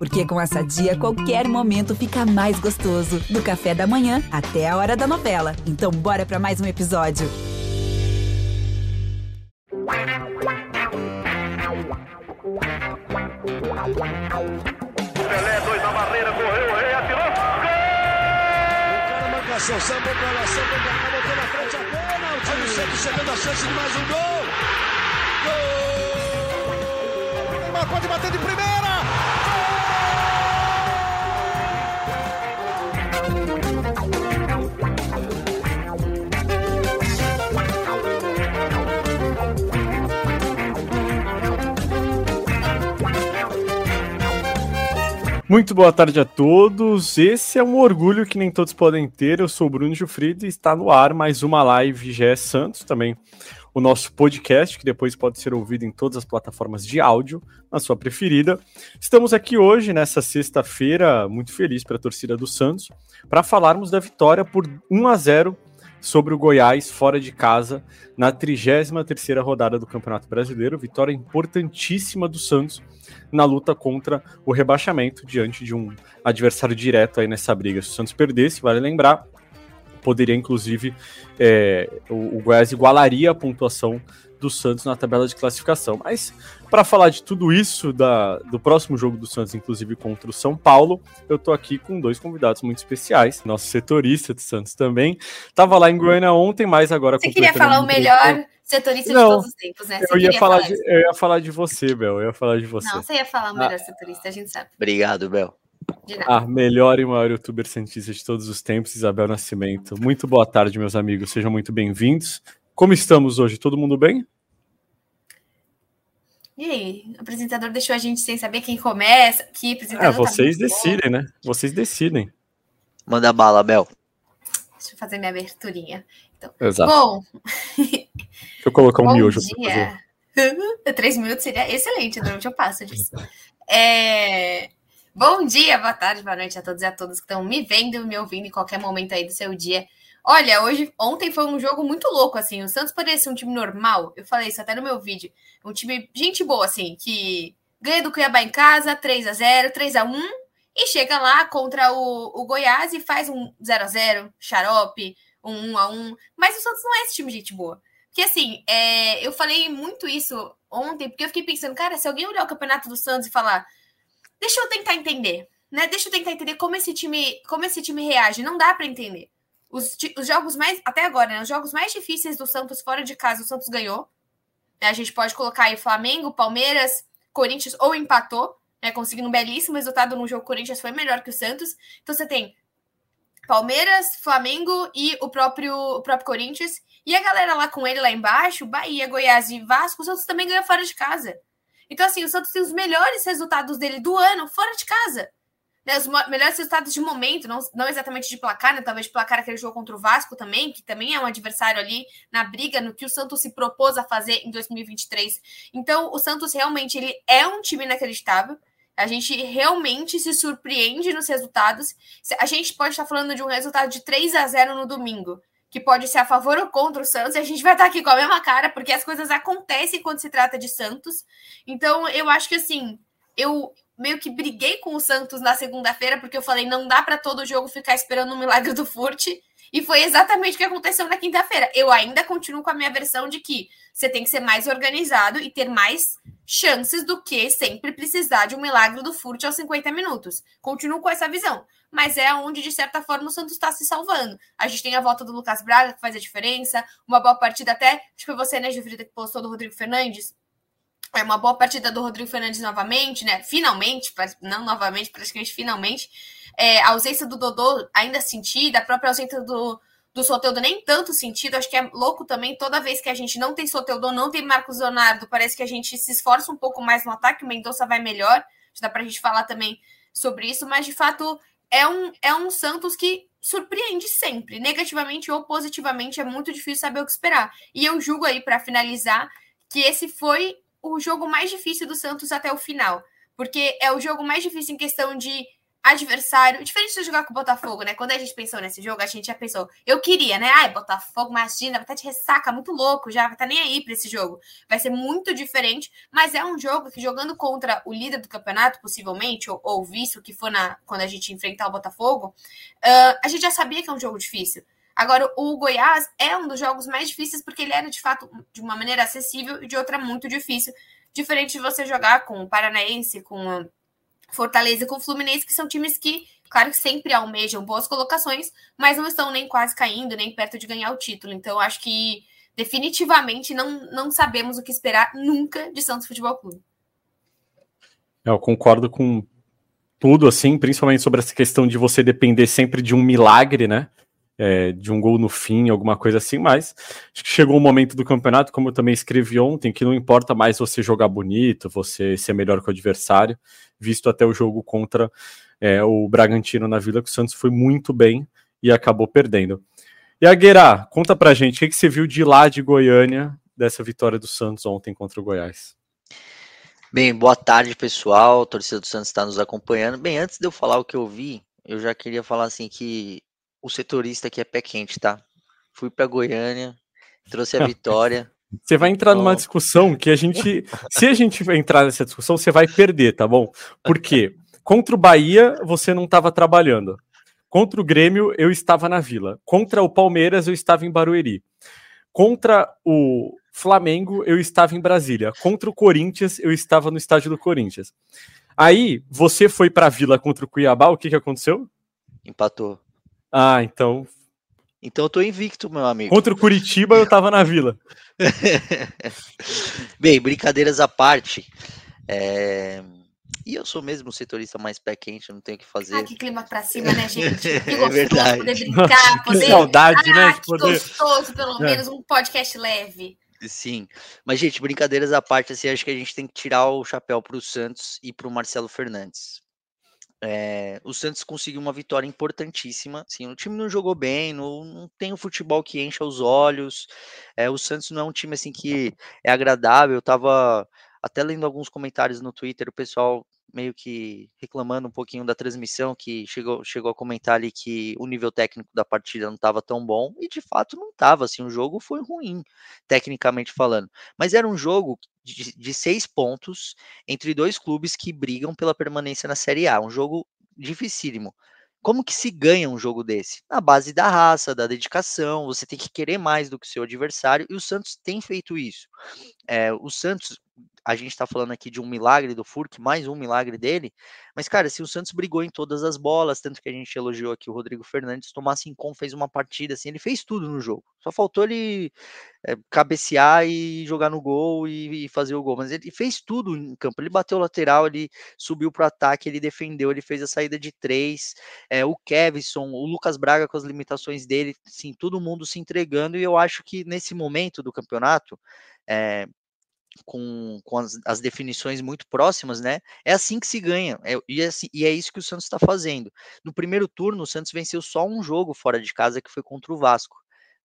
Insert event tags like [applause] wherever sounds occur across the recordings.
Porque com essa dia, qualquer momento fica mais gostoso. Do café da manhã até a hora da novela. Então, bora para mais um episódio. Pelé, dois na barreira, correu, o rei atirou. Gol! O cara pra lá, sambou pra cá, botou na frente a bola. O time sempre chegando a chance de mais um gol. Gol! Neymar pode bater de primeira. Muito boa tarde a todos. Esse é um orgulho que nem todos podem ter. Eu sou o Bruno Gilfrido e está no ar mais uma live GE Santos também. O nosso podcast, que depois pode ser ouvido em todas as plataformas de áudio, na sua preferida. Estamos aqui hoje, nessa sexta-feira, muito feliz para a torcida do Santos, para falarmos da vitória por 1 a 0 sobre o Goiás fora de casa na 33ª rodada do Campeonato Brasileiro, vitória importantíssima do Santos na luta contra o rebaixamento diante de um adversário direto aí nessa briga. Se o Santos perdesse, vale lembrar, poderia inclusive é, o, o Goiás igualaria a pontuação do Santos na tabela de classificação. Mas para falar de tudo isso, da, do próximo jogo do Santos, inclusive contra o São Paulo, eu tô aqui com dois convidados muito especiais. Nosso setorista do Santos também. Tava lá em Goiânia ontem, mas agora. Você queria falar o melhor setorista Não, de todos os tempos, né? Você Eu ia, falar falar de, eu ia falar de você, Bel. Eu ia falar de você. Não, você ia falar o melhor setorista, a gente sabe. Obrigado, Bel. De nada. A melhor e maior youtuber cientista de todos os tempos, Isabel Nascimento. Muito boa tarde, meus amigos. Sejam muito bem-vindos. Como estamos hoje? Todo mundo bem? E aí, o apresentador deixou a gente sem saber quem começa. Que apresentador É, tá vocês bom. decidem, né? Vocês decidem. Manda bala, Bel. Deixa eu fazer minha aberturinha. Exato. Bom, Deixa eu colocar um bom miojo dia. [laughs] Três minutos seria excelente, normalmente eu passo disso. É... Bom dia, boa tarde, boa noite a todos e a todas que estão me vendo e me ouvindo em qualquer momento aí do seu dia. Olha, hoje, ontem foi um jogo muito louco, assim. O Santos ser um time normal. Eu falei isso até no meu vídeo. Um time, gente boa, assim, que ganha do Cuiabá em casa, 3 a 0 3 a 1 e chega lá contra o, o Goiás e faz um 0 a 0 xarope, um 1 a 1 Mas o Santos não é esse time gente boa. Porque, assim, é, eu falei muito isso ontem, porque eu fiquei pensando, cara, se alguém olhar o campeonato do Santos e falar, deixa eu tentar entender, né? Deixa eu tentar entender como esse time, como esse time reage. Não dá para entender. Os, os jogos mais, até agora, né? Os jogos mais difíceis do Santos fora de casa, o Santos ganhou. Né, A gente pode colocar aí Flamengo, Palmeiras, Corinthians ou empatou, né? Conseguindo um belíssimo resultado no jogo. Corinthians foi melhor que o Santos. Então você tem Palmeiras, Flamengo e o próprio, o próprio Corinthians. E a galera lá com ele lá embaixo, Bahia, Goiás e Vasco, o Santos também ganha fora de casa. Então, assim, o Santos tem os melhores resultados dele do ano fora de casa. Né, os melhores resultados de momento, não, não exatamente de placar, né? Talvez placar aquele jogo contra o Vasco também, que também é um adversário ali na briga, no que o Santos se propôs a fazer em 2023. Então, o Santos realmente ele é um time inacreditável. A gente realmente se surpreende nos resultados. A gente pode estar falando de um resultado de 3 a 0 no domingo, que pode ser a favor ou contra o Santos, e a gente vai estar aqui com a mesma cara, porque as coisas acontecem quando se trata de Santos. Então, eu acho que assim, eu meio que briguei com o Santos na segunda-feira, porque eu falei, não dá para todo jogo ficar esperando o milagre do Furt. E foi exatamente o que aconteceu na quinta-feira. Eu ainda continuo com a minha versão de que você tem que ser mais organizado e ter mais chances do que sempre precisar de um milagre do Furt aos 50 minutos. Continuo com essa visão. Mas é onde, de certa forma, o Santos está se salvando. A gente tem a volta do Lucas Braga, que faz a diferença. Uma boa partida até. Acho que foi você, né, Gilfrida, que postou do Rodrigo Fernandes. É uma boa partida do Rodrigo Fernandes novamente, né? Finalmente, não novamente, praticamente finalmente. É, a ausência do Dodô ainda sentida, a própria ausência do, do Soteldo nem tanto sentido. Acho que é louco também, toda vez que a gente não tem Soteldo, não tem Marcos Leonardo, parece que a gente se esforça um pouco mais no ataque, o Mendonça vai melhor. Dá pra gente falar também sobre isso, mas de fato é um, é um Santos que surpreende sempre, negativamente ou positivamente, é muito difícil saber o que esperar. E eu julgo aí, para finalizar, que esse foi o jogo mais difícil do Santos até o final, porque é o jogo mais difícil em questão de adversário, diferente de jogar com o Botafogo, né? Quando a gente pensou nesse jogo, a gente já pensou, eu queria, né? Ai, Botafogo, imagina, vai estar de ressaca, muito louco, já vai estar nem aí para esse jogo. Vai ser muito diferente, mas é um jogo que jogando contra o líder do campeonato, possivelmente, ou, ou visto que for na, quando a gente enfrentar o Botafogo, uh, a gente já sabia que é um jogo difícil. Agora, o Goiás é um dos jogos mais difíceis porque ele era, de fato, de uma maneira acessível e de outra muito difícil. Diferente de você jogar com o Paranaense, com Fortaleza e com o Fluminense, que são times que, claro sempre almejam boas colocações, mas não estão nem quase caindo, nem perto de ganhar o título. Então, acho que definitivamente não, não sabemos o que esperar nunca de Santos Futebol Clube. Eu concordo com tudo, assim, principalmente sobre essa questão de você depender sempre de um milagre, né? É, de um gol no fim, alguma coisa assim, mas acho que chegou um momento do campeonato, como eu também escrevi ontem, que não importa mais você jogar bonito, você ser melhor que o adversário, visto até o jogo contra é, o Bragantino na Vila, que o Santos foi muito bem e acabou perdendo. E a Guerá, conta pra gente, o que, que você viu de lá de Goiânia, dessa vitória do Santos ontem contra o Goiás? Bem, boa tarde, pessoal. A torcida do Santos está nos acompanhando. Bem, antes de eu falar o que eu vi, eu já queria falar assim que o setorista aqui é pé quente, tá? Fui para Goiânia, trouxe a [laughs] vitória. Você vai entrar numa discussão que a gente, se a gente entrar nessa discussão, você vai perder, tá bom? Porque contra o Bahia você não estava trabalhando. Contra o Grêmio eu estava na Vila. Contra o Palmeiras eu estava em Barueri. Contra o Flamengo eu estava em Brasília. Contra o Corinthians eu estava no estádio do Corinthians. Aí você foi para a Vila contra o Cuiabá, o que que aconteceu? Empatou. Ah, então. Então eu tô invicto, meu amigo. Contra o Curitiba eu tava na vila. [laughs] Bem, brincadeiras à parte. É... E eu sou mesmo o setorista mais pé quente, não tenho o que fazer. Ah, que clima pra cima, né, gente? Que [laughs] gostoso é verdade. poder brincar, poder. [laughs] Que saudade, né, ah, né? Que poder... gostoso, pelo é. menos, um podcast leve. Sim, mas gente, brincadeiras à parte, assim, acho que a gente tem que tirar o chapéu para o Santos e para o Marcelo Fernandes. É, o Santos conseguiu uma vitória importantíssima. Sim, o time não jogou bem, não, não tem o um futebol que encha os olhos. É, o Santos não é um time assim que é agradável. Eu tava até lendo alguns comentários no Twitter, o pessoal meio que reclamando um pouquinho da transmissão, que chegou, chegou a comentar ali que o nível técnico da partida não estava tão bom, e de fato não estava, assim, o jogo foi ruim, tecnicamente falando. Mas era um jogo de, de seis pontos entre dois clubes que brigam pela permanência na Série A, um jogo dificílimo. Como que se ganha um jogo desse? Na base da raça, da dedicação, você tem que querer mais do que o seu adversário, e o Santos tem feito isso. É, o Santos, a gente está falando aqui de um milagre do Furk, mais um milagre dele, mas, cara, se o Santos brigou em todas as bolas, tanto que a gente elogiou aqui o Rodrigo Fernandes, Tomás Sincon fez uma partida assim, ele fez tudo no jogo, só faltou ele é, cabecear e jogar no gol e, e, fazer o gol, mas ele fez tudo em campo, ele bateu lateral, ele subiu para o ataque, ele defendeu, ele fez a saída de três, é, o Kevson, o Lucas Braga com as limitações dele, sim, todo mundo se entregando, e eu acho que nesse momento do campeonato, é, com, com as, as, definições muito próximas, né? É assim que se ganha. É, e, é assim, e, é isso que o Santos está fazendo. No primeiro turno, o Santos venceu só um jogo fora de casa, que foi contra o Vasco.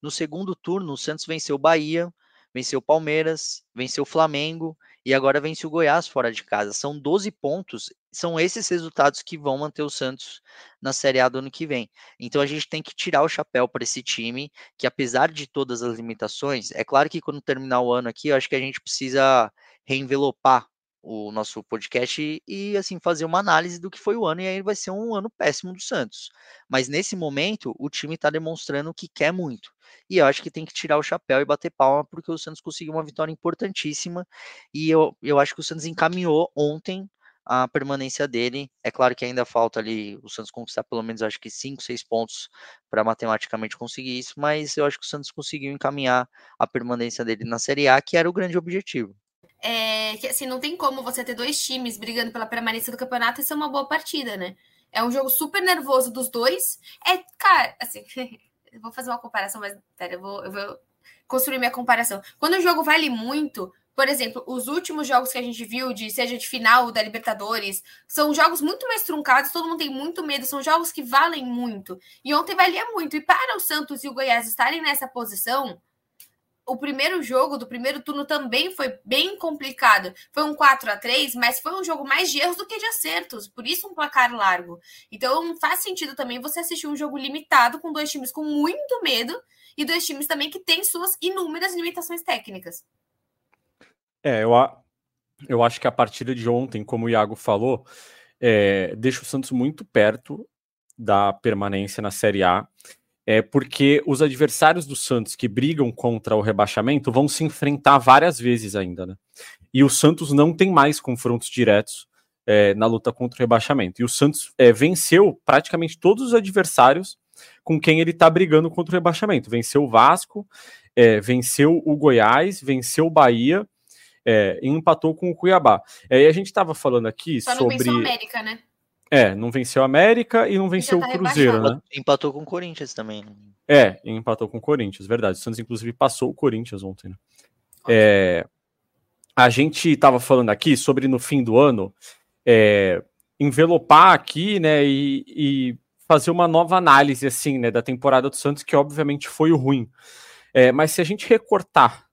No segundo turno, o Santos venceu Bahia, venceu Palmeiras, venceu Flamengo e agora vence o Goiás fora de casa. São 12 pontos, são esses resultados que vão manter o Santos na Série A do ano que vem. Então a gente tem que tirar o chapéu para esse time, que apesar de todas as limitações, é claro que quando terminar o ano aqui, eu acho que a gente precisa reenvelopar o nosso podcast e, e, assim fazer uma análise do que foi o ano e aí vai ser um ano péssimo do Santos. Mas nesse momento o time está demonstrando que quer muito. E eu acho que tem que tirar o chapéu e bater palma porque o Santos conseguiu uma vitória importantíssima e eu, eu acho que o Santos encaminhou ontem a permanência dele. É claro que ainda falta ali o Santos conquistar pelo menos acho que 5, 6 pontos para matematicamente conseguir isso, mas eu acho que o Santos conseguiu encaminhar a permanência dele na Série A, que era o grande objetivo. É que assim, não tem como você ter dois times brigando pela permanência do campeonato e ser uma boa partida, né? É um jogo super nervoso dos dois. É, cara, assim, [laughs] vou fazer uma comparação, mas pera, eu vou, eu vou construir minha comparação. Quando o jogo vale muito, por exemplo, os últimos jogos que a gente viu, de seja de final da Libertadores, são jogos muito mais truncados, todo mundo tem muito medo, são jogos que valem muito. E ontem valia muito. E para o Santos e o Goiás estarem nessa posição, o primeiro jogo do primeiro turno também foi bem complicado. Foi um 4 a 3 mas foi um jogo mais de erros do que de acertos, por isso um placar largo. Então faz sentido também você assistir um jogo limitado com dois times com muito medo e dois times também que têm suas inúmeras limitações técnicas. É, eu, eu acho que a partida de ontem, como o Iago falou, é, deixa o Santos muito perto da permanência na Série A é porque os adversários do Santos que brigam contra o rebaixamento vão se enfrentar várias vezes ainda, né? E o Santos não tem mais confrontos diretos é, na luta contra o rebaixamento. E o Santos é, venceu praticamente todos os adversários com quem ele está brigando contra o rebaixamento. Venceu o Vasco, é, venceu o Goiás, venceu o Bahia é, e empatou com o Cuiabá. É, e a gente estava falando aqui Só sobre. Não venceu América, né? É, não venceu a América e não venceu tá o Cruzeiro, rebaixado. né? Empatou com o Corinthians também. Né? É, empatou com o Corinthians, verdade. O Santos, inclusive, passou o Corinthians ontem, né? É, a gente estava falando aqui sobre no fim do ano é, envelopar aqui, né, e, e, fazer uma nova análise, assim, né, da temporada do Santos, que obviamente foi o ruim. É, mas se a gente recortar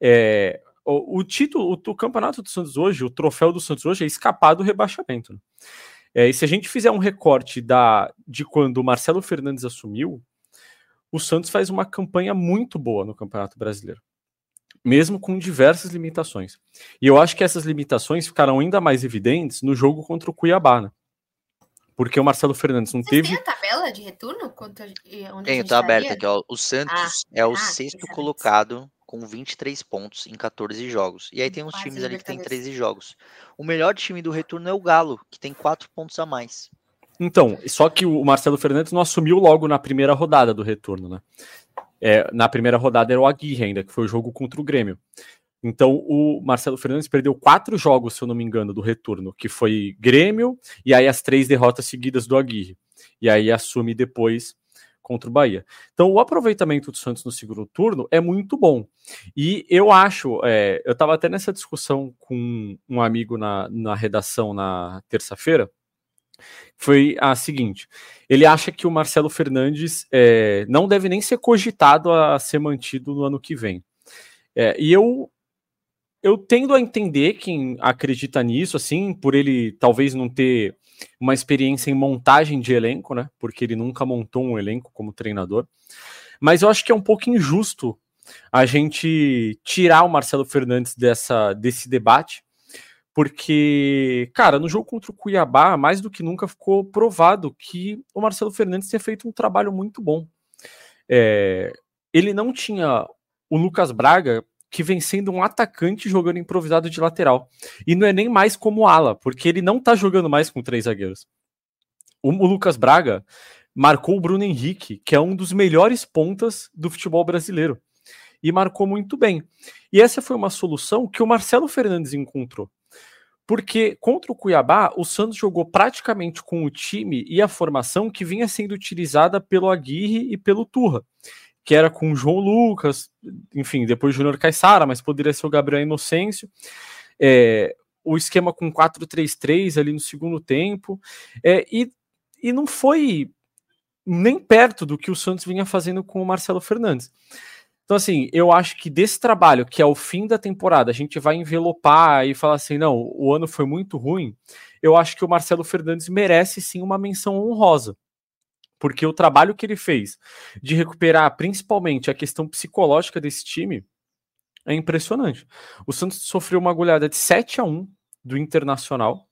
é, o, o, título, o, o, campeonato do Santos hoje, o troféu do Santos hoje é escapar do rebaixamento. Né? É, e se a gente fizer um recorte da, de quando o Marcelo Fernandes assumiu, o Santos faz uma campanha muito boa no Campeonato Brasileiro, mesmo com diversas limitações. E eu acho que essas limitações ficaram ainda mais evidentes no jogo contra o Cuiabá, né? Porque o Marcelo Fernandes não Vocês teve. Tem a tabela de retorno? Quanto, onde Tem, tá aberta aqui, ó. O Santos ah, é o ah, sexto colocado com 23 pontos em 14 jogos. E aí tem uns Quase times ali que tem 13 jogos. O melhor time do retorno é o Galo, que tem 4 pontos a mais. Então, só que o Marcelo Fernandes não assumiu logo na primeira rodada do retorno, né? É, na primeira rodada era o Aguirre ainda, que foi o jogo contra o Grêmio. Então, o Marcelo Fernandes perdeu quatro jogos, se eu não me engano, do retorno, que foi Grêmio, e aí as três derrotas seguidas do Aguirre. E aí assume depois contra o Bahia. Então, o aproveitamento do Santos no segundo turno é muito bom. E eu acho, é, eu estava até nessa discussão com um amigo na, na redação na terça-feira, foi a seguinte: ele acha que o Marcelo Fernandes é, não deve nem ser cogitado a ser mantido no ano que vem. É, e eu eu tendo a entender quem acredita nisso, assim, por ele talvez não ter uma experiência em montagem de elenco, né? Porque ele nunca montou um elenco como treinador. Mas eu acho que é um pouco injusto a gente tirar o Marcelo Fernandes dessa, desse debate, porque, cara, no jogo contra o Cuiabá, mais do que nunca ficou provado que o Marcelo Fernandes tinha feito um trabalho muito bom. É, ele não tinha o Lucas Braga que vem sendo um atacante jogando improvisado de lateral. E não é nem mais como ala, porque ele não tá jogando mais com três zagueiros. O, o Lucas Braga marcou o Bruno Henrique, que é um dos melhores pontas do futebol brasileiro. E marcou muito bem. E essa foi uma solução que o Marcelo Fernandes encontrou. Porque contra o Cuiabá, o Santos jogou praticamente com o time e a formação que vinha sendo utilizada pelo Aguirre e pelo Turra que era com o João Lucas, enfim, depois Júnior Caixara, mas poderia ser o Gabriel Inocêncio. É, o esquema com 4-3-3 ali no segundo tempo. É, e, e não foi nem perto do que o Santos vinha fazendo com o Marcelo Fernandes. Então, assim, eu acho que desse trabalho, que é o fim da temporada, a gente vai envelopar e falar assim: não, o ano foi muito ruim. Eu acho que o Marcelo Fernandes merece sim uma menção honrosa porque o trabalho que ele fez de recuperar principalmente a questão psicológica desse time é impressionante. O Santos sofreu uma goleada de 7 a 1 do Internacional.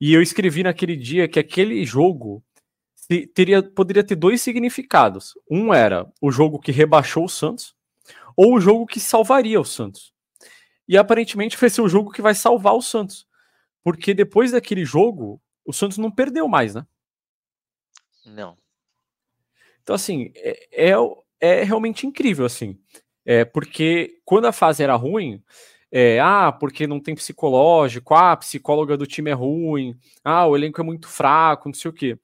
E eu escrevi naquele dia que aquele jogo teria, poderia ter dois significados. Um era o jogo que rebaixou o Santos, ou o jogo que salvaria o Santos. E aparentemente vai ser o jogo que vai salvar o Santos. Porque depois daquele jogo, o Santos não perdeu mais, né? Não. Então, assim, é, é, é realmente incrível, assim. É, porque quando a fase era ruim, é, ah, porque não tem psicológico, ah, a psicóloga do time é ruim, ah, o elenco é muito fraco, não sei o quê.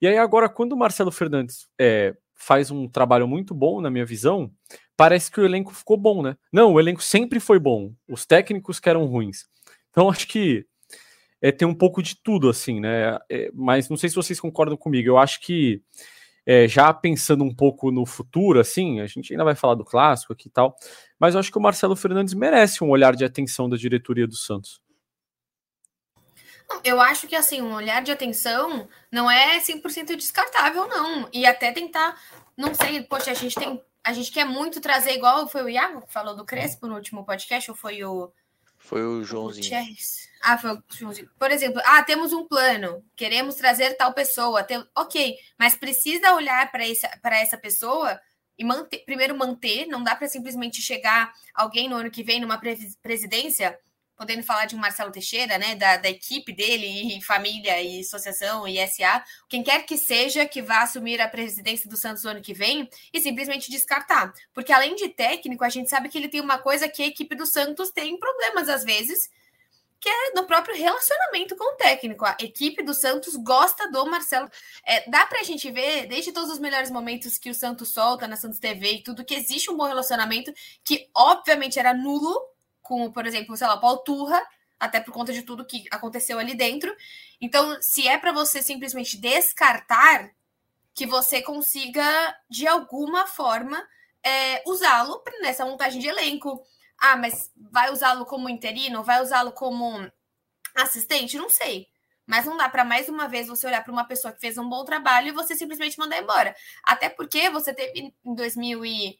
E aí agora, quando o Marcelo Fernandes é, faz um trabalho muito bom, na minha visão, parece que o elenco ficou bom, né? Não, o elenco sempre foi bom, os técnicos que eram ruins. Então, [laughs] acho que é, tem um pouco de tudo, assim, né? É, mas não sei se vocês concordam comigo, eu acho que é, já pensando um pouco no futuro, assim, a gente ainda vai falar do clássico aqui e tal, mas eu acho que o Marcelo Fernandes merece um olhar de atenção da diretoria do Santos. Eu acho que assim, um olhar de atenção não é 100% descartável, não. E até tentar, não sei, poxa, a gente tem, a gente quer muito trazer igual foi o Iago que falou do Crespo no último podcast, ou foi o foi o Joãozinho. O ah, foi. Por exemplo, ah, temos um plano, queremos trazer tal pessoa. Tem... Ok, mas precisa olhar para essa pessoa e manter, primeiro manter, não dá para simplesmente chegar alguém no ano que vem numa presidência podendo falar de um Marcelo Teixeira, né, da, da, equipe dele, e família, e associação, e SA, quem quer que seja que vá assumir a presidência do Santos no ano que vem, e simplesmente descartar. Porque além de técnico, a gente sabe que ele tem uma coisa que a equipe do Santos tem problemas às vezes, que é no próprio relacionamento com o técnico. A equipe do Santos gosta do Marcelo. É, dá pra gente ver, desde todos os melhores momentos que o Santos solta na Santos TV e tudo, que existe um bom relacionamento, que obviamente era nulo com, por exemplo, sei lá, Paul Turra, até por conta de tudo que aconteceu ali dentro. Então, se é para você simplesmente descartar, que você consiga, de alguma forma, é, usá-lo nessa montagem de elenco. Ah, mas vai usá-lo como interino? Vai usá-lo como assistente? Não sei. Mas não dá para mais uma vez você olhar para uma pessoa que fez um bom trabalho e você simplesmente mandar embora. Até porque você teve em 2000 e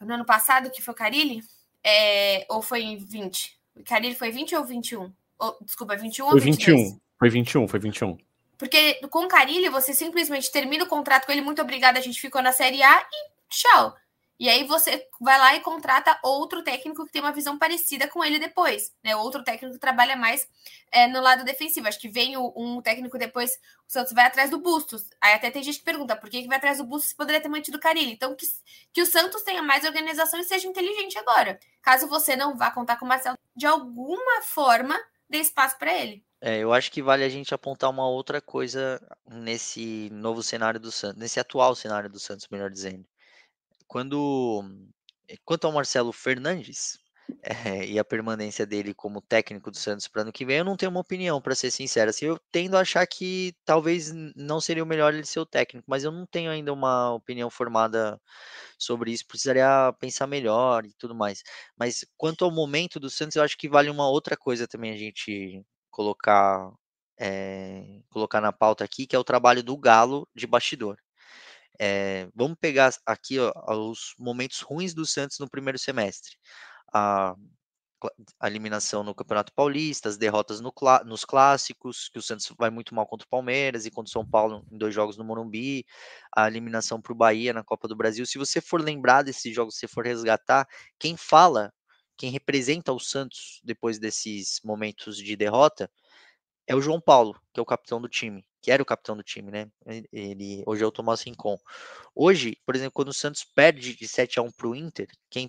no ano passado que foi o Carilli, é, ou foi em 20? O Carilli foi 20 ou 21? Ou, desculpa, 21 foi ou 22? 21. Foi 21, foi 21. Porque com o Carilli, você simplesmente termina o contrato com ele, muito obrigado, a gente ficou na Série A e tchau. E aí você vai lá e contrata outro técnico que tem uma visão parecida com ele depois, né? Outro técnico que trabalha mais é, no lado defensivo. Acho que vem o, um técnico depois, o Santos vai atrás do Bustos. Aí até tem gente que pergunta por que, que vai atrás do Bustos se poderia ter mantido o Carilli. Então, que, que o Santos tenha mais organização e seja inteligente agora. Caso você não vá contar com o Marcelo, de alguma forma, dê espaço para ele. É, eu acho que vale a gente apontar uma outra coisa nesse novo cenário do Santos, nesse atual cenário do Santos, melhor dizendo quando eh, quanto ao Marcelo Fernandes é, [laughs] e a permanência dele como técnico do Santos para ano que vem, eu não tenho uma opinião, para ser sincero. Assim, eu tendo a achar que talvez não seria o melhor ele ser o técnico, mas eu não tenho ainda uma opinião formada sobre isso. Precisaria pensar melhor e tudo mais. Mas quanto ao momento do Santos, eu acho que vale uma outra coisa também a gente colocar é, colocar na pauta aqui, que é o trabalho do Galo de bastidor. É, vamos pegar aqui ó, os momentos ruins do Santos no primeiro semestre. A, a eliminação no Campeonato Paulista, as derrotas no, nos clássicos, que o Santos vai muito mal contra o Palmeiras e contra o São Paulo em dois jogos no Morumbi, a eliminação para o Bahia na Copa do Brasil. Se você for lembrar desses jogos, se for resgatar, quem fala, quem representa o Santos depois desses momentos de derrota, é o João Paulo, que é o capitão do time que era o capitão do time, né? Ele hoje é o Tomás Rincon. Hoje, por exemplo, quando o Santos perde de 7 a 1 para o Inter, quem,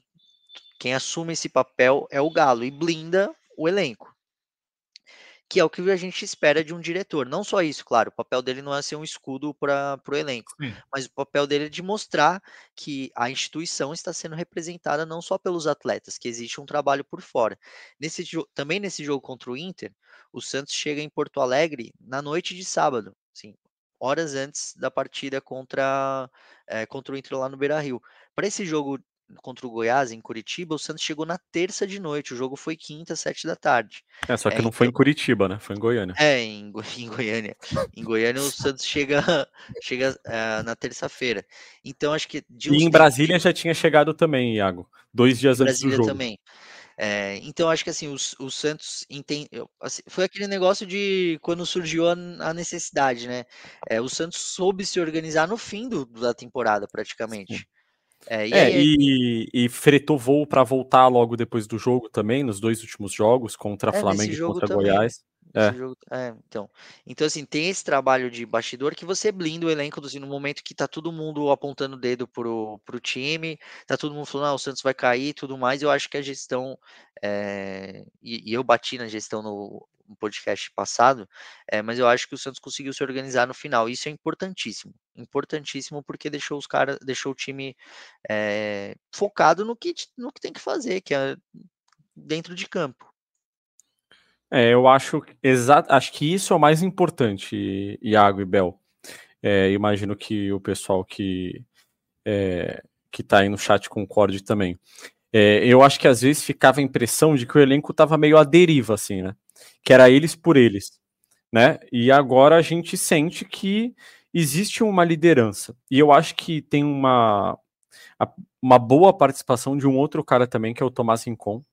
quem assume esse papel é o Galo e blinda o elenco. Que é o que a gente espera de um diretor. Não só isso, claro, o papel dele não é ser um escudo para o elenco, Sim. mas o papel dele é de mostrar que a instituição está sendo representada não só pelos atletas, que existe um trabalho por fora. Nesse, também nesse jogo contra o Inter, o Santos chega em Porto Alegre na noite de sábado, sim, horas antes da partida contra, é, contra o Inter lá no Beira Rio. Para esse jogo contra o Goiás em Curitiba, o Santos chegou na terça de noite. O jogo foi quinta, sete da tarde. É, só que é, não foi em então Curitiba, né? Foi em Goiânia. É, em, [laughs] em Goiânia. em Goiânia o Santos chega, [laughs] chega uh, na terça-feira. Então acho que. e em Brasília já tinha chegado também, Iago. Dois dias antes do jogo. também. É, então, acho que assim, o, o Santos entende, assim, foi aquele negócio de quando surgiu a, a necessidade, né? É, o Santos soube se organizar no fim do, da temporada, praticamente. É, e, é, aí, e, e, fretou voo para voltar logo depois do jogo também, nos dois últimos jogos, contra é, Flamengo e contra também. Goiás. É. Jogo, é, então. Então, assim, tem esse trabalho de bastidor que você blinda o elenco assim, no momento que tá todo mundo apontando o dedo pro, pro time, tá todo mundo falando, ah, o Santos vai cair tudo mais. Eu acho que a gestão, é, e, e, eu bati na gestão no, podcast passado, é, mas eu acho que o Santos conseguiu se organizar no final. Isso é importantíssimo. Importantíssimo porque deixou os caras, deixou o time é, focado no que, no que tem que fazer, que é dentro de campo. É, eu acho, acho que isso é o mais importante, Iago e Bel. É, imagino que o pessoal que é, que está aí no chat concorde também. É, eu acho que às vezes ficava a impressão de que o elenco estava meio à deriva, assim, né? Que era eles por eles, né? E agora a gente sente que existe uma liderança. E eu acho que tem uma, uma boa participação de um outro cara também, que é o Tomás Rincon,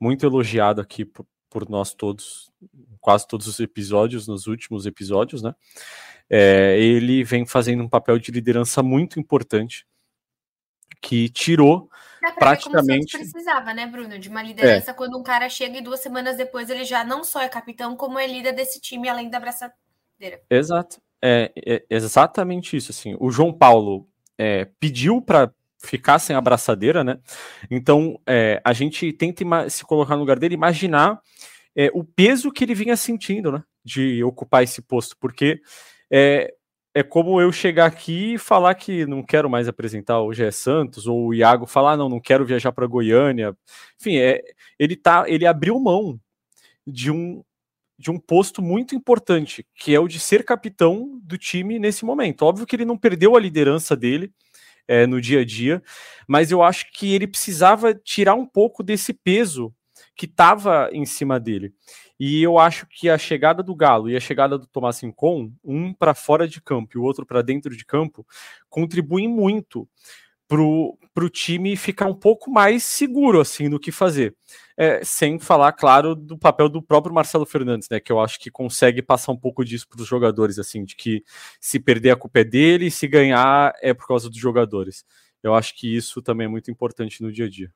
muito elogiado aqui por, por nós todos, quase todos os episódios, nos últimos episódios, né? É, ele vem fazendo um papel de liderança muito importante que tirou praticamente. precisava, né, Bruno? De uma liderança é. quando um cara chega e duas semanas depois ele já não só é capitão, como é líder desse time, além da abraçadeira. Exato. É, é exatamente isso. Assim, o João Paulo é, pediu para ficar sem abraçadeira, né? Então é, a gente tenta se colocar no lugar dele, imaginar é, o peso que ele vinha sentindo, né? De ocupar esse posto, porque é, é como eu chegar aqui e falar que não quero mais apresentar o Gé Santos, ou o Iago falar, não, não quero viajar para Goiânia. Enfim, é, ele tá, ele abriu mão de um de um posto muito importante, que é o de ser capitão do time nesse momento. Óbvio que ele não perdeu a liderança dele é, no dia a dia, mas eu acho que ele precisava tirar um pouco desse peso que estava em cima dele. E eu acho que a chegada do Galo e a chegada do Tomás Rincon, um para fora de campo e o outro para dentro de campo, contribuem muito para o time ficar um pouco mais seguro assim no que fazer. É, sem falar, claro, do papel do próprio Marcelo Fernandes, né? Que eu acho que consegue passar um pouco disso para os jogadores, assim, de que se perder a culpa é dele, se ganhar é por causa dos jogadores. Eu acho que isso também é muito importante no dia a dia.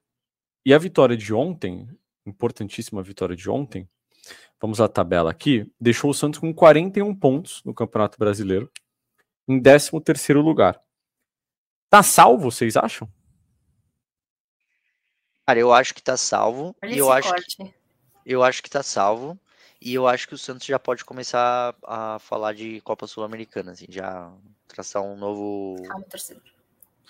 E a vitória de ontem, importantíssima vitória de ontem, Vamos à tabela aqui. Deixou o Santos com 41 pontos no Campeonato Brasileiro, em 13 terceiro lugar. Tá salvo, vocês acham? Cara, eu acho que tá salvo. e eu acho que, eu acho que tá salvo. E eu acho que o Santos já pode começar a falar de Copa Sul-Americana, assim, já traçar um novo. Calma, torcedor.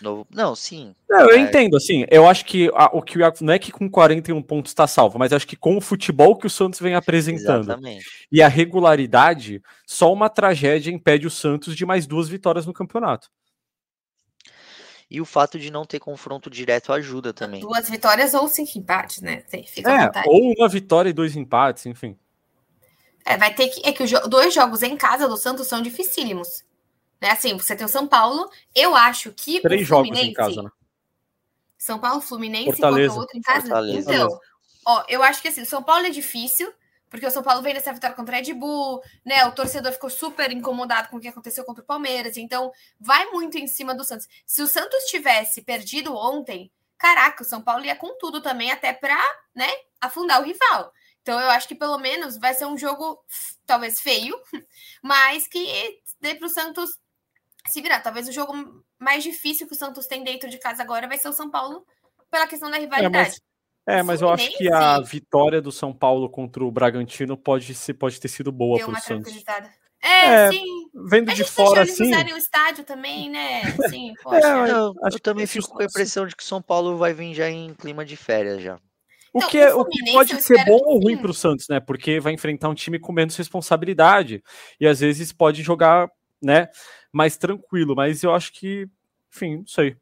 Novo... Não, sim. Não, eu é... entendo, assim. Eu acho que a, o que o Iago não é que com 41 pontos está salvo, mas acho que com o futebol que o Santos vem apresentando Exatamente. e a regularidade, só uma tragédia impede o Santos de mais duas vitórias no campeonato. E o fato de não ter confronto direto ajuda também. Duas vitórias ou cinco empates, né? Fica é, ou uma vitória e dois empates, enfim. É, vai ter que. É que os dois jogos em casa do Santos são dificílimos. Né? Assim, você tem o São Paulo. Eu acho que. Três jogos em casa, né? São Paulo, Fluminense Fortaleza. e outro em casa. Fortaleza. Então, ó, eu acho que assim, o São Paulo é difícil, porque o São Paulo veio dessa vitória contra o Red Bull, né? O torcedor ficou super incomodado com o que aconteceu contra o Palmeiras. Então, vai muito em cima do Santos. Se o Santos tivesse perdido ontem, caraca, o São Paulo ia com tudo também, até para, né, afundar o rival. Então, eu acho que pelo menos vai ser um jogo talvez feio, [laughs] mas que dê para o Santos se virar. Talvez o jogo mais difícil que o Santos tem dentro de casa agora vai ser o São Paulo, pela questão da rivalidade. É, mas, é, mas eu acho que a vitória do São Paulo contra o Bragantino pode, ser, pode ter sido boa para o Santos. É, é, sim. Vendo de fora assim. Eles o estádio também, né? [laughs] Sim, poxa. É, eu, eu também fico com a impressão de que São Paulo vai vir já em clima de férias já. O, então, que, é, o que pode ser bom ou ruim para o Santos, né? Porque vai enfrentar um time com menos responsabilidade e às vezes pode jogar, né? mais tranquilo, mas eu acho que, enfim, não sei.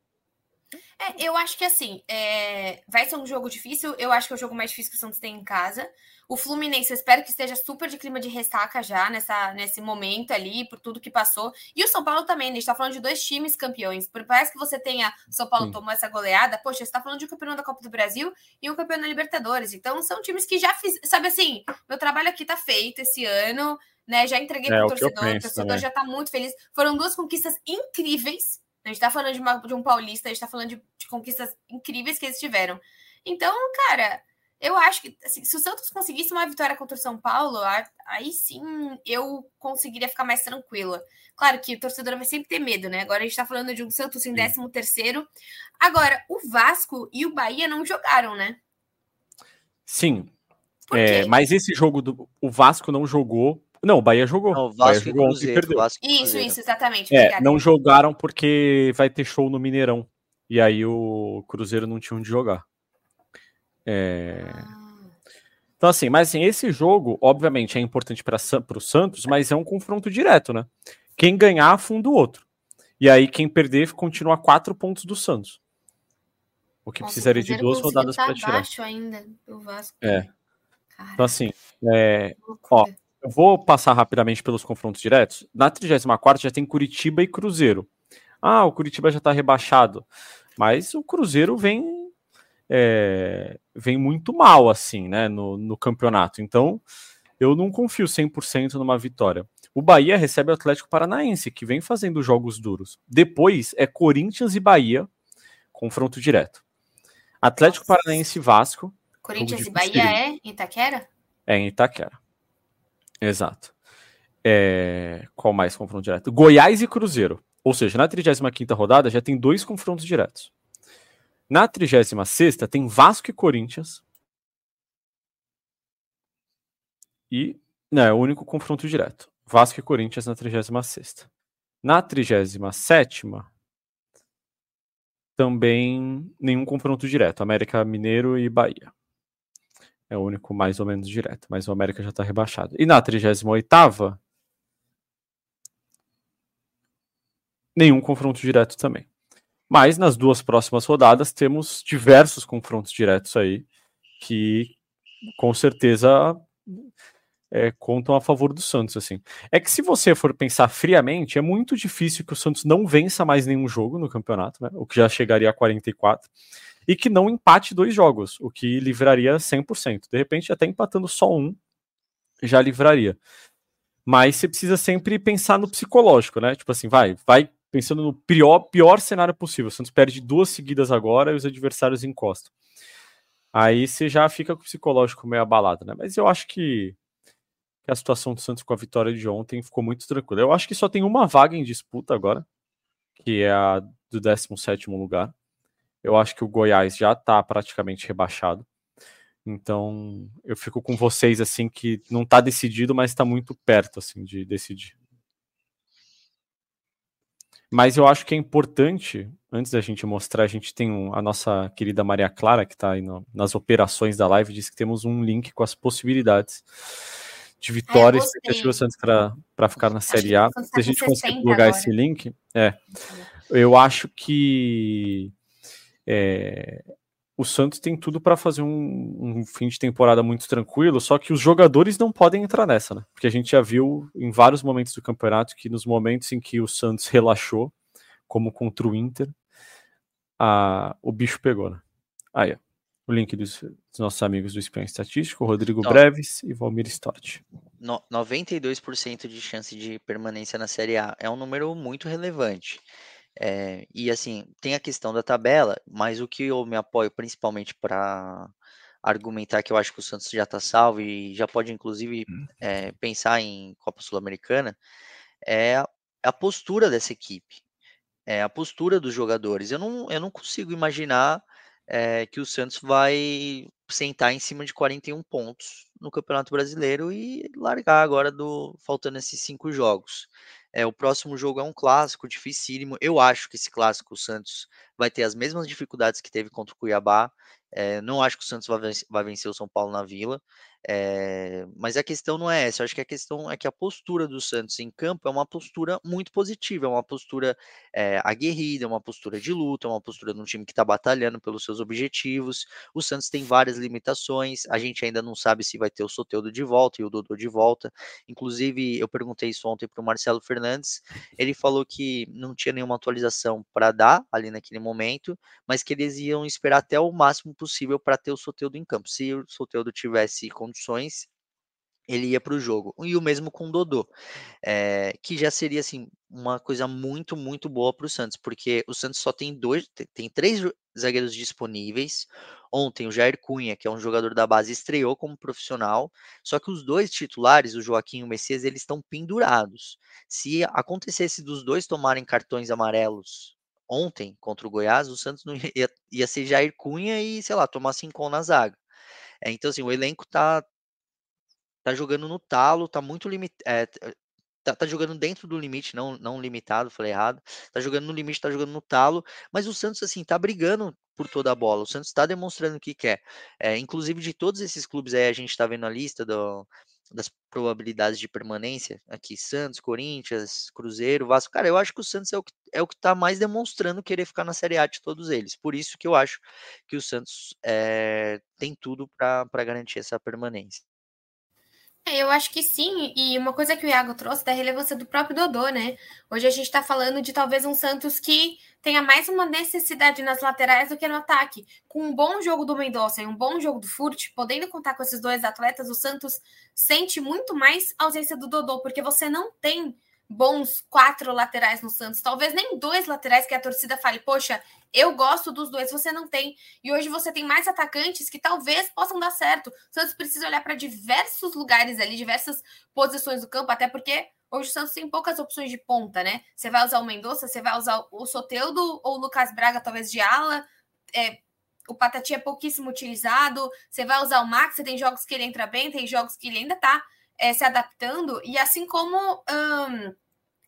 É, eu acho que assim, é... vai ser um jogo difícil. Eu acho que é o jogo mais difícil que o Santos tem em casa. O Fluminense, eu espero que esteja super de clima de ressaca já nessa, nesse momento ali, por tudo que passou. E o São Paulo também, né? A gente tá falando de dois times campeões. Parece que você tenha. O São Paulo Sim. tomou essa goleada. Poxa, você tá falando de um campeão da Copa do Brasil e um campeão da Libertadores. Então, são times que já fiz. Sabe assim, meu trabalho aqui tá feito esse ano né? Já entreguei é, para o torcedor, o torcedor também. já está muito feliz. Foram duas conquistas incríveis. A gente está falando de, uma, de, um paulista, a gente está falando de, de, conquistas incríveis que eles tiveram. Então, cara, eu acho que assim, se o Santos conseguisse uma vitória contra o São Paulo, aí sim eu conseguiria ficar mais tranquila. Claro que o torcedor vai sempre ter medo, né? Agora a gente está falando de um Santos em 13 terceiro. Agora, o Vasco e o Bahia não jogaram, né? Sim. É, mas esse jogo do o Vasco não jogou não, o Bahia jogou. Não, o Vasco jogou Cruzeiro, perdeu. Vasco isso, isso, exatamente. É, não jogaram porque vai ter show no Mineirão. E aí o Cruzeiro não tinha onde jogar. É... Ah. Então, assim, mas assim, esse jogo, obviamente, é importante para o Santos, mas é um confronto direto, né? Quem ganhar afunda o outro. E aí quem perder continua a quatro pontos do Santos. O que Nossa, precisaria o de duas rodadas tá para tirar. abaixo ainda do Vasco. É. Cara, Então, assim, é, loucura. Eu vou passar rapidamente pelos confrontos diretos. Na 34 já tem Curitiba e Cruzeiro. Ah, o Curitiba já está rebaixado. Mas o Cruzeiro vem é, vem muito mal, assim, né, no, no campeonato. Então, eu não confio 100% numa vitória. O Bahia recebe o Atlético Paranaense, que vem fazendo jogos duros. Depois é Corinthians e Bahia, confronto direto. Atlético Nossa. Paranaense e Vasco, Corinthians e Bahia é em Itaquera? é em Itaquera. Exato. É, Qual mais confronto direto? Goiás e Cruzeiro. Ou seja, na 35ª rodada já tem dois confrontos diretos. Na 36ª tem Vasco e Corinthians. E não, é o único confronto direto. Vasco e Corinthians na 36ª. Na 37ª também nenhum confronto direto. América Mineiro e Bahia. É o único mais ou menos direto, mas o América já está rebaixado. E na 38ª nenhum confronto direto também. Mas nas duas próximas rodadas temos diversos confrontos diretos aí que com certeza é, contam a favor do Santos. Assim. É que se você for pensar friamente, é muito difícil que o Santos não vença mais nenhum jogo no campeonato, né, o que já chegaria a 44, e que não empate dois jogos, o que livraria 100%. De repente, até empatando só um, já livraria. Mas você precisa sempre pensar no psicológico, né? Tipo assim, vai, vai pensando no pior, pior cenário possível. O Santos perde duas seguidas agora e os adversários encostam. Aí você já fica com o psicológico meio abalado, né? Mas eu acho que, que a situação do Santos com a vitória de ontem ficou muito tranquila. Eu acho que só tem uma vaga em disputa agora, que é a do 17 lugar. Eu acho que o Goiás já está praticamente rebaixado. Então, eu fico com vocês assim que não está decidido, mas está muito perto assim de decidir. Mas eu acho que é importante, antes da gente mostrar, a gente tem um, a nossa querida Maria Clara, que está aí no, nas operações da live, disse que temos um link com as possibilidades de vitória e gostei. expectativa do Santos para ficar na Acho Série A. Se tá a gente conseguir 60 plugar agora. esse link, é, eu acho que é, o Santos tem tudo para fazer um, um fim de temporada muito tranquilo, só que os jogadores não podem entrar nessa, né? Porque a gente já viu em vários momentos do campeonato que nos momentos em que o Santos relaxou, como contra o Inter, a, o bicho pegou, né? Aí, ó, o link dos, dos nossos amigos do Espião Estatístico, Rodrigo. Breves e Valmir Stott. No- 92% de chance de permanência na Série A é um número muito relevante. É, e assim, tem a questão da tabela, mas o que eu me apoio principalmente para argumentar que eu acho que o Santos já está salvo e já pode inclusive é, pensar em Copa Sul-Americana é a, postura dessa equipe, é a postura dos jogadores. Eu não, eu não consigo imaginar é, que o Santos vai sentar em cima de 41 pontos no Campeonato Brasileiro e largar agora do faltando esses cinco jogos. É, o próximo jogo é um clássico dificílimo. Eu acho que esse clássico o Santos vai ter as mesmas dificuldades que teve contra o Cuiabá. É, não acho que o Santos vai vencer, vai vencer o São Paulo na Vila. É, mas a questão não é essa. Eu acho que a questão é que a postura do Santos em campo é uma postura muito positiva, é uma postura é, aguerrida, é uma postura de luta, é uma postura de um time que está batalhando pelos seus objetivos. O Santos tem várias limitações. A gente ainda não sabe se vai ter o Soteudo de volta e o Dodô de volta. Inclusive, eu perguntei isso ontem para o Marcelo Fernandes. Ele falou que não tinha nenhuma atualização para dar ali naquele momento, mas que eles iam esperar até o máximo possível para ter o Soteudo em campo. Se o Soteudo tivesse condições, ele ia para o jogo. E o mesmo com o Dodô, é, que já seria assim uma coisa muito, muito boa para o Santos, porque o Santos só tem dois, te- tem três zagueiros disponíveis. Ontem o Jair Cunha, que é um jogador da base, estreou como profissional, só que os dois titulares, o Joaquim e o Messias, eles estão pendurados. Se acontecesse dos dois tomarem cartões amarelos ontem contra o Goiás, o Santos não ia, ia ser Jair Cunha e, sei lá, tomar cinco na zaga. É, então, assim, o elenco tá, tá jogando no talo, tá muito limitado. tá, tá jogando dentro do limite, não, não limitado, falei errado. Tá jogando no limite, tá jogando no talo, mas o Santos, assim, tá brigando por toda a bola. O Santos tá demonstrando o que quer. É, inclusive, de todos esses clubes aí, a gente tá vendo a lista do, das probabilidades de permanência, aqui Santos, Corinthians, Cruzeiro, Vasco, cara, eu acho que o Santos é o que, é o que tá mais demonstrando querer ficar na Série A de todos eles. Por isso que eu acho que o Santos é, tem tudo para garantir essa permanência. É, eu acho que sim, e uma coisa que o Iago trouxe da relevância do próprio Dodô, né? Hoje a gente está falando de talvez um Santos que tenha mais uma necessidade nas laterais do que no ataque. Com um bom jogo do Mendonça e um bom jogo do Furt, podendo contar com esses dois atletas, o Santos sente muito mais ausência do Dodô, porque você não tem bons quatro laterais no Santos, talvez nem dois laterais que a torcida fale, poxa, eu gosto dos dois, você não tem. E hoje você tem mais atacantes que talvez possam dar certo. O Santos precisa olhar para diversos lugares ali, diversas posições do campo, até porque hoje o Santos tem poucas opções de ponta, né? Você vai usar o Mendonça, você vai usar o Soteudo ou o Lucas Braga, talvez de ala. É, o Patati é pouquíssimo utilizado. Você vai usar o Max, você tem jogos que ele entra bem, tem jogos que ele ainda tá é, se adaptando. E assim como.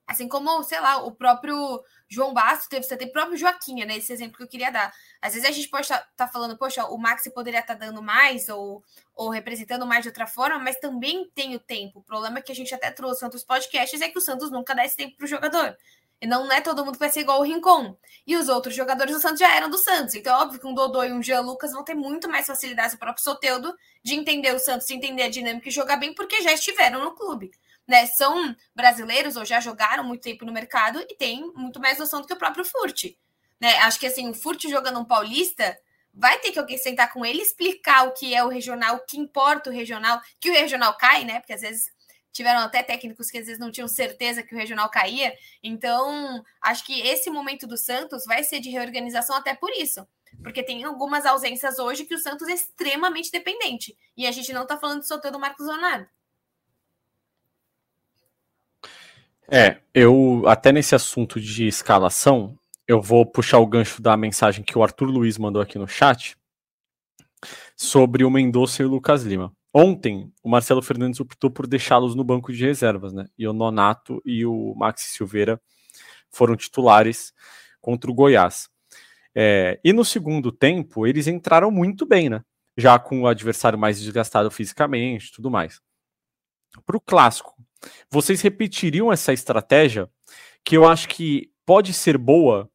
Assim como, sei lá, o próprio João Basso teve, você tem o próprio Joaquim, né? Esse exemplo que eu queria dar. Às vezes a gente pode estar tá, tá falando, poxa, o Maxi poderia estar tá dando mais ou, ou representando mais de outra forma, mas também tem o tempo. O problema é que a gente até trouxe em outros podcasts é que o Santos nunca dá esse tempo para o jogador. E não é todo mundo que vai ser igual o Rincon. E os outros jogadores do Santos já eram do Santos. Então, é óbvio que um Dodô e um Jean Lucas vão ter muito mais facilidade, o próprio Soteudo, de entender o Santos, de entender a dinâmica e jogar bem, porque já estiveram no clube né, são brasileiros ou já jogaram muito tempo no mercado e têm muito mais noção do que o próprio Furt. Né? Acho que assim, o Furt jogando um paulista vai ter que alguém sentar com ele explicar o que é o regional, o que importa o regional, que o regional cai, né? Porque às vezes tiveram até técnicos que às vezes não tinham certeza que o regional caía. Então, acho que esse momento do Santos vai ser de reorganização até por isso. Porque tem algumas ausências hoje que o Santos é extremamente dependente. E a gente não tá falando de solteiro do Marcos Leonardo. É, eu até nesse assunto de escalação, eu vou puxar o gancho da mensagem que o Arthur Luiz mandou aqui no chat sobre o Mendonça e o Lucas Lima. Ontem, o Marcelo Fernandes optou por deixá-los no banco de reservas, né? E o Nonato e o Maxi Silveira foram titulares contra o Goiás. É, e no segundo tempo, eles entraram muito bem, né? Já com o adversário mais desgastado fisicamente tudo mais. Para o clássico, vocês repetiriam essa estratégia que eu acho que pode ser boa,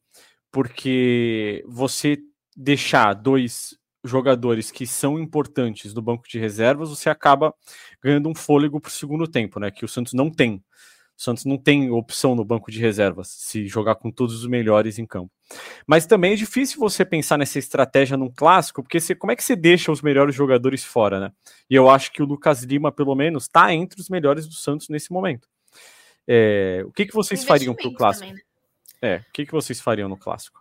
porque você deixar dois jogadores que são importantes do banco de reservas, você acaba ganhando um fôlego para o segundo tempo, né? Que o Santos não tem. O Santos não tem opção no banco de reservas se jogar com todos os melhores em campo. Mas também é difícil você pensar nessa estratégia num clássico, porque você, como é que você deixa os melhores jogadores fora, né? E eu acho que o Lucas Lima, pelo menos, está entre os melhores do Santos nesse momento. É, o que, que vocês fariam para o clássico? Também, né? É, o que, que vocês fariam no clássico?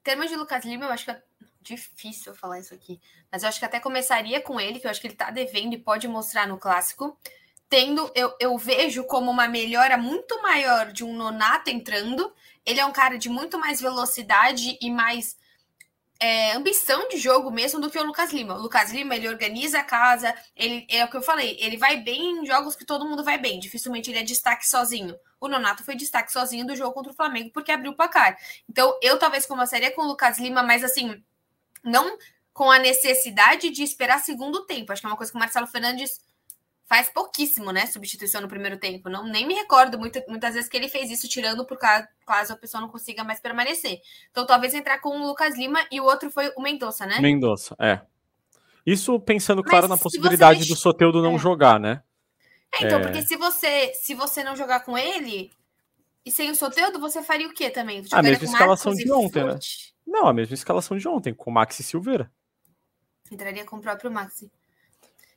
Em termos de Lucas Lima, eu acho que difícil falar isso aqui, mas eu acho que até começaria com ele, que eu acho que ele está devendo e pode mostrar no clássico tendo, eu, eu vejo como uma melhora muito maior de um Nonato entrando. Ele é um cara de muito mais velocidade e mais é, ambição de jogo mesmo do que o Lucas Lima. O Lucas Lima, ele organiza a casa, ele é o que eu falei, ele vai bem em jogos que todo mundo vai bem. Dificilmente ele é destaque sozinho. O Nonato foi destaque sozinho do jogo contra o Flamengo porque abriu o placar. Então, eu talvez começaria com o Lucas Lima, mas assim, não com a necessidade de esperar segundo tempo. Acho que é uma coisa que o Marcelo Fernandes faz pouquíssimo, né? Substituição no primeiro tempo. Não, nem me recordo muito, muitas vezes que ele fez isso, tirando por caso, caso a pessoa não consiga mais permanecer. Então, talvez entrar com o Lucas Lima e o outro foi o Mendonça, né? Mendonça, é. Isso pensando, claro, Mas na possibilidade do Soteudo não é. jogar, né? É, então, é... porque se você, se você não jogar com ele e sem o Soteudo, você faria o quê também? A mesma escalação de ontem, né? Não, a mesma escalação de ontem, com o Maxi Silveira. Entraria com o próprio Maxi.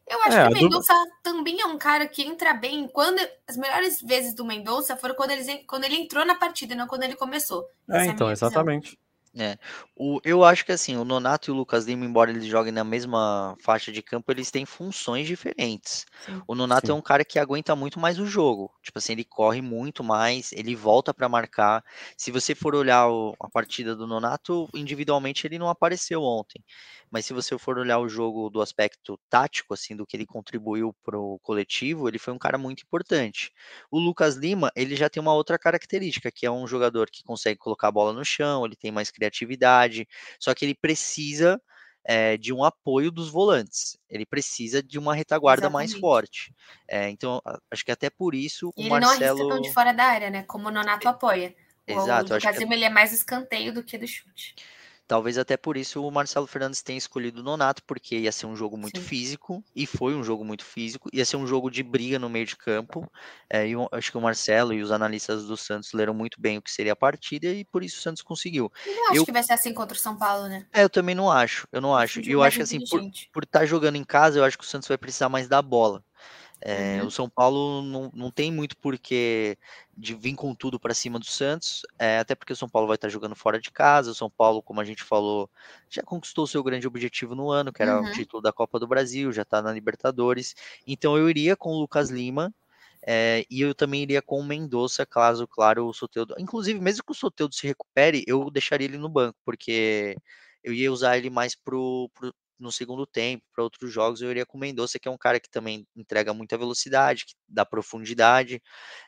Eu acho é, que o Mendonça do... também é um cara que entra bem. Quando as melhores vezes do Mendonça foram quando ele, quando ele entrou na partida, não quando ele começou. É, então, exatamente. É. O, eu acho que assim, o Nonato e o Lucas Lima, embora eles joguem na mesma faixa de campo, eles têm funções diferentes. Sim. O Nonato é Sim. é um cara que aguenta muito mais o jogo. Tipo assim, ele corre muito mais, ele volta para marcar. Se você for olhar o, a partida do Nonato, individualmente ele não apareceu ontem mas se você for olhar o jogo do aspecto tático, assim, do que ele contribuiu para o coletivo, ele foi um cara muito importante. O Lucas Lima, ele já tem uma outra característica, que é um jogador que consegue colocar a bola no chão, ele tem mais criatividade, só que ele precisa é, de um apoio dos volantes. Ele precisa de uma retaguarda Exatamente. mais forte. É, então, acho que até por isso E o ele Marcelo. não arrisca tão de fora da área, né? Como o Nonato apoia. O, Exato, o acho que- Casimiro, ele é mais escanteio do que do chute. Talvez até por isso o Marcelo Fernandes tenha escolhido o Nonato, porque ia ser um jogo muito Sim. físico, e foi um jogo muito físico, ia ser um jogo de briga no meio de campo. é, e eu acho que o Marcelo e os analistas do Santos leram muito bem o que seria a partida, e por isso o Santos conseguiu. Eu não acho Eu- que vai ser assim contra o São Paulo, né? É, eu também não acho, eu não acho. E eu acho que assim, por, por estar jogando em casa, eu acho que o Santos vai precisar mais da bola. É, Uhum. O São Paulo não, não tem muito porquê de vir com tudo para cima do Santos, é, até porque o São Paulo vai estar jogando fora de casa. O São Paulo, como a gente falou, já conquistou seu grande objetivo no ano, que era Uhum. o título da Copa do Brasil, já está na Libertadores. Então eu iria com o Lucas Lima. é, e eu também iria com o Mendonça, caso, claro, o Soteudo. Inclusive, mesmo que o Soteudo se recupere, eu deixaria ele no banco, porque eu ia usar ele mais pro, pro- no segundo tempo, para outros jogos, eu iria com o Mendonça, que é um cara que também entrega muita velocidade, que dá profundidade.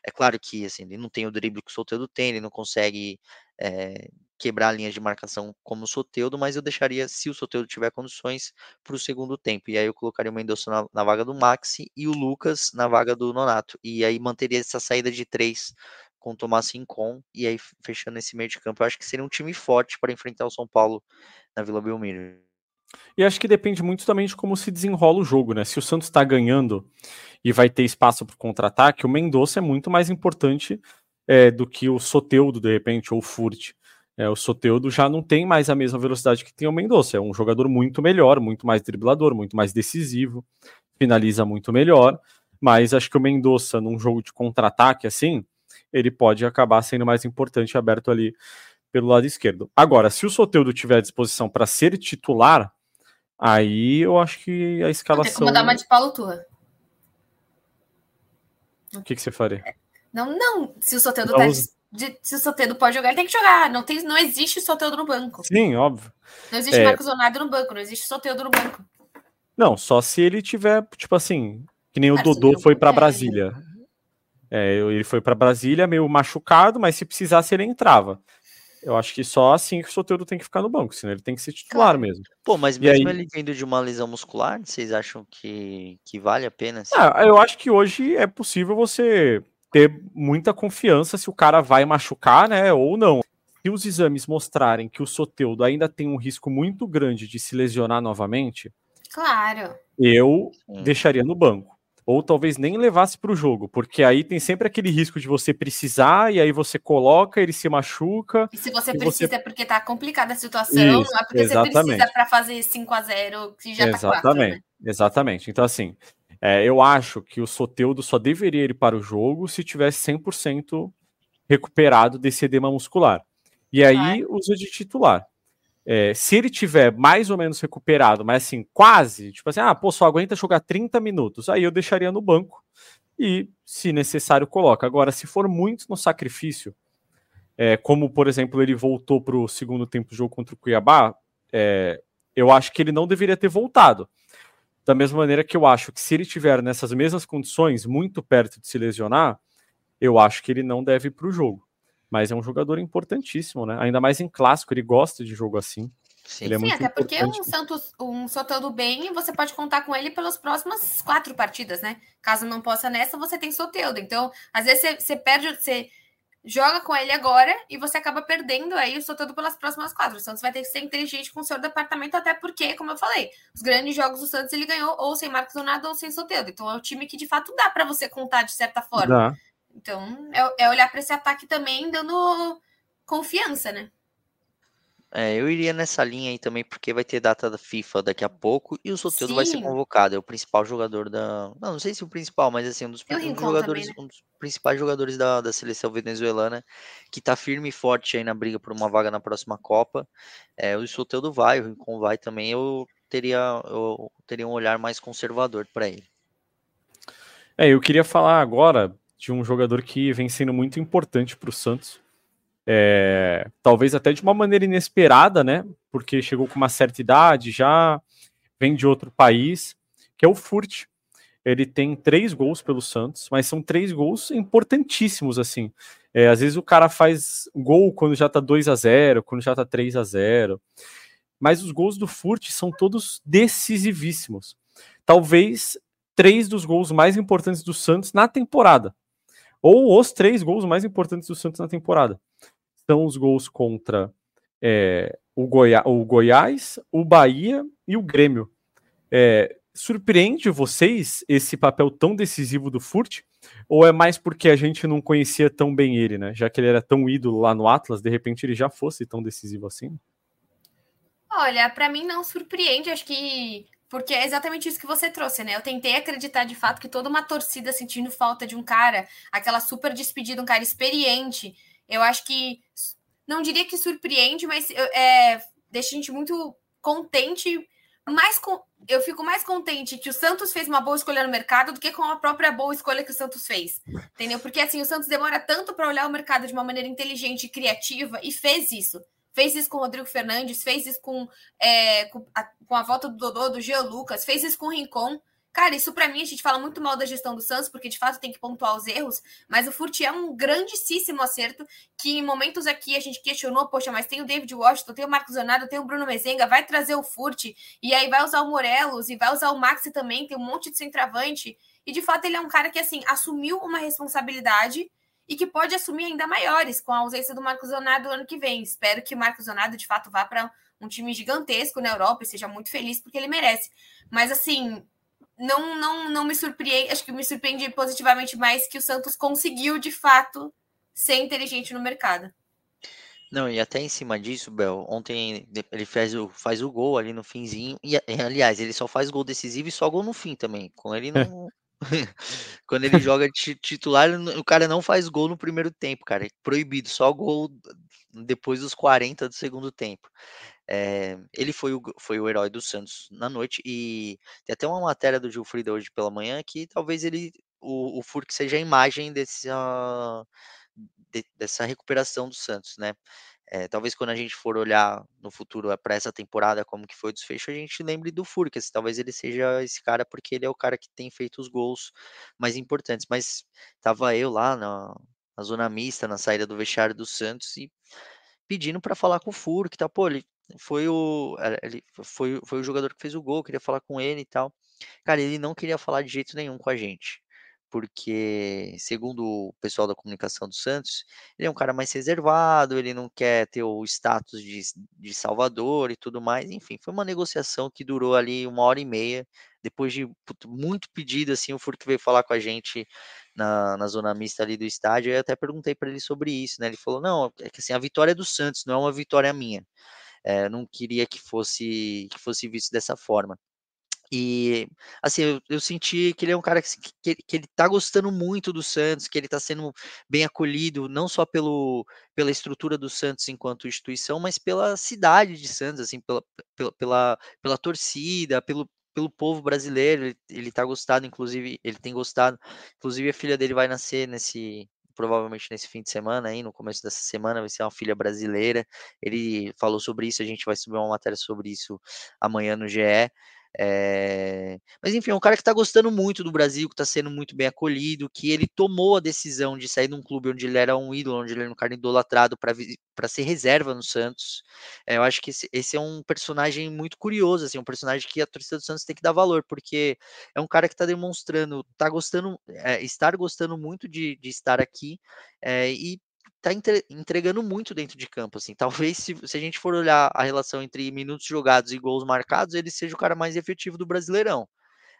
É claro que assim, ele não tem o drible que o Soteudo tem, ele não consegue eh, quebrar linhas de marcação como o Soteudo, mas eu deixaria, se o Soteudo tiver condições, para o segundo tempo. E aí eu colocaria o Mendonça na, na vaga do Maxi e o Lucas na vaga do Nonato. E aí manteria essa saída de três com o Tomás Rincon, e aí fechando esse meio de campo. Eu acho que seria um time forte para enfrentar o São Paulo na Vila Belmiro. E acho que depende muito também de como se desenrola o jogo, né? Se o Santos está ganhando e vai ter espaço para contra-ataque, o Mendonça é muito mais importante é, do que o Soteudo, de repente, ou o Furt. É, o Soteudo já não tem mais a mesma velocidade que tem o Mendonça. É um jogador muito melhor, muito mais driblador, muito mais decisivo, finaliza muito melhor. Mas acho que o Mendonça, num jogo de contra-ataque assim, ele pode acabar sendo mais importante aberto ali pelo lado esquerdo. Agora, se o Soteudo tiver à disposição para ser titular, aí eu acho que a escalação. como dar uma de Paulo Turra. O que, que você faria? Não, não. Se o Soteldo tá usa. de- se o Soteldo pode jogar, ele tem que jogar. Não, tem, não existe Soteldo no banco. Sim, óbvio. Não existe É. Marcos Leonardo no banco. Não existe Soteldo no banco. Não, só se ele tiver, tipo assim, que nem o Dodô foi para é. Brasília. É, ele foi para Brasília meio machucado, mas se precisasse ele entrava. Eu acho que só assim que o Soteldo tem que ficar no banco, senão ele tem que ser titular Claro. mesmo. Pô, mas mesmo aí- ele vindo de uma lesão muscular, vocês acham que, que vale a pena? assim? Ah, eu acho que hoje é possível você ter muita confiança se o cara vai machucar, né, ou não. Se os exames mostrarem que o Soteudo ainda tem um risco muito grande de se lesionar novamente, Claro. eu Sim. deixaria no banco. Ou talvez nem levasse para o jogo, porque aí tem sempre aquele risco de você precisar e aí você coloca, ele se machuca. E se você E precisa você- é porque tá complicada a situação, Isso, não é porque você exatamente. precisa para fazer 5 a 0 que já tá 4, exatamente, né? exatamente. Então, assim, é, eu acho que o Soteudo só deveria ir para o jogo se tivesse 100% recuperado desse edema muscular. E aí usa de titular. É, se ele tiver mais ou menos recuperado, mas assim, quase, tipo assim, ah, pô, só aguenta jogar 30 minutos, aí eu deixaria no banco e, se necessário, coloca. Agora, se for muito no sacrifício, é, como, por exemplo, ele voltou para o segundo tempo do jogo contra o Cuiabá, é, eu acho que ele não deveria ter voltado. Da mesma maneira que eu acho que se ele tiver nessas mesmas condições, muito perto de se lesionar, eu acho que ele não deve ir para o jogo. Mas é um jogador importantíssimo, né? Ainda mais em clássico, ele gosta de jogo assim. Sim. É Sim, até porque um Santos, um Soteldo bem, você pode contar com ele pelas próximas quatro partidas, né? Caso não possa nessa, você tem Soteldo. Então, às vezes você, você perde, você joga com ele agora e você acaba perdendo aí o Soteldo pelas próximas quatro. O Santos vai ter que ser inteligente com o seu departamento, até porque, como eu falei, os grandes jogos do Santos ele ganhou ou sem Marcos Leonardo ou sem Soteldo. Então é um time que de fato dá para você contar de certa forma. Dá. Então é, é olhar para esse ataque também dando confiança, né? É, eu iria nessa linha aí também, porque vai ter data da FIFA daqui a pouco e o Soteldo vai ser convocado. É o principal jogador da. Não, não sei se o principal, mas assim, um dos, um dos jogadores, também, né? um dos principais jogadores da, da seleção venezuelana, que tá firme e forte aí na briga por uma vaga na próxima Copa. É, o Soteldo vai, o Rincon vai também. Eu teria, eu teria um olhar mais conservador para ele. É, eu queria falar agora de um jogador que vem sendo muito importante para o Santos. É, talvez até de uma maneira inesperada, né? Porque chegou com uma certa idade, já vem de outro país, que é o Furt. Ele tem três gols pelo Santos, mas são três gols importantíssimos, assim. É, às vezes o cara faz gol quando já tá 2 a 0 quando já tá 3 a 0 mas os gols do Furt são todos decisivíssimos. Talvez três dos gols mais importantes do Santos na temporada. Ou os três gols mais importantes do Santos na temporada. São os gols contra é, o, Goiá o Goiás, o Bahia e o Grêmio. É, surpreende vocês esse papel tão decisivo do Furt? Ou é mais porque a gente não conhecia tão bem ele, né? Já que ele era tão ídolo lá no Atlas, de repente ele já fosse tão decisivo assim? Olha, para mim não surpreende, acho que porque é exatamente isso que você trouxe, né? Eu tentei acreditar de fato que toda uma torcida sentindo falta de um cara, aquela super despedida, um cara experiente. Eu acho que não diria que surpreende, mas é, deixa a gente muito contente. Mais com, eu fico mais contente que o Santos fez uma boa escolha no mercado do que com a própria boa escolha que o Santos fez. Entendeu? Porque assim, o Santos demora tanto para olhar o mercado de uma maneira inteligente e criativa e fez isso fez isso com o Rodrigo Fernandes, fez isso com, é, com, a, com, a, volta do Dodô, do Geo Lucas, fez isso com o Rincon. Cara, isso para mim a gente fala muito mal da gestão do Santos, porque de fato tem que pontuar os erros, mas o Furt é um grandíssimo acerto que em momentos aqui a gente questionou, poxa, mas tem o David Washington, tem o Marcos Leonardo, tem o Bruno Mezenga, vai trazer o Furt, e aí vai usar o Morelos, e vai usar o Maxi também, tem um monte de centroavante, e de fato ele é um cara que, assim, assumiu uma responsabilidade e que pode assumir ainda maiores com a ausência do Marcos Leonardo ano que vem. Espero que o Marcos Leonardo de fato vá para um time gigantesco na Europa e seja muito feliz porque ele merece. Mas assim, não não não me surpreende, acho que me surpreende positivamente mais que o Santos conseguiu de fato ser inteligente no mercado. Não, e até em cima disso, Bel, ontem ele faz o, faz o gol ali no finzinho, e aliás, ele só faz gol decisivo e só gol no fim também. Com ele não, [laughs] [laughs] Quando ele joga titular, o cara não faz gol no primeiro tempo, cara. É proibido, só gol depois dos 40 do segundo tempo. É, ele foi o, foi o herói do Santos na noite e tem até uma matéria do Gilfrida hoje pela manhã que talvez ele o, o Furk seja a imagem desse, uh, de, dessa recuperação do Santos, né? É, talvez quando a gente for olhar no futuro para essa temporada como que foi o desfecho, a gente lembre do Furcas. Talvez ele seja esse cara porque ele é o cara que tem feito os gols mais importantes. Mas tava eu lá na, na zona mista, na saída do vestiário do Santos e pedindo para falar com o Furk, tá? Pô, ele foi o ele foi, foi o jogador que fez o gol, queria falar com ele e tal. Cara, ele não queria falar de jeito nenhum com a gente porque, segundo o pessoal da comunicação do Santos, ele é um cara mais reservado, ele não quer ter o status de, de Salvador e tudo mais. Enfim, foi uma negociação que durou ali uma hora e meia. Depois de muito pedido, assim, o Furk veio falar com a gente na, na zona mista ali do estádio. Eu até perguntei para ele sobre isso, né? Ele falou: não, é que assim, a vitória é do Santos, não é uma vitória minha. É, não queria que fosse que fosse visto dessa forma. E, assim, eu, eu, senti que ele é um cara que, que, que, ele tá gostando muito do Santos, que ele tá sendo bem acolhido, não só pelo, pela estrutura do Santos enquanto instituição, mas pela cidade de Santos, assim, pela, pela, pela, pela torcida, pelo, pelo povo brasileiro, ele, ele tá gostado, inclusive, ele tem gostado, inclusive a filha dele vai nascer nesse, provavelmente nesse fim de semana, aí, no começo dessa semana, vai ser uma filha brasileira. Ele falou sobre isso, a gente vai subir uma matéria sobre isso amanhã no GE. É... Mas enfim, é um cara que está gostando muito do Brasil, que está sendo muito bem acolhido, que ele tomou a decisão de sair de um clube onde ele era um ídolo, onde ele era um cara idolatrado para ser reserva no Santos. É, eu acho que esse, esse, é um personagem muito curioso, assim, um personagem que a torcida do Santos tem que dar valor, porque é um cara que está demonstrando, tá gostando, é, estar gostando muito de, de estar aqui e tá entregando muito dentro de campo, assim. [laughs] Talvez se, se, a gente for olhar a relação entre minutos jogados e gols marcados, ele seja o cara mais efetivo do Brasileirão.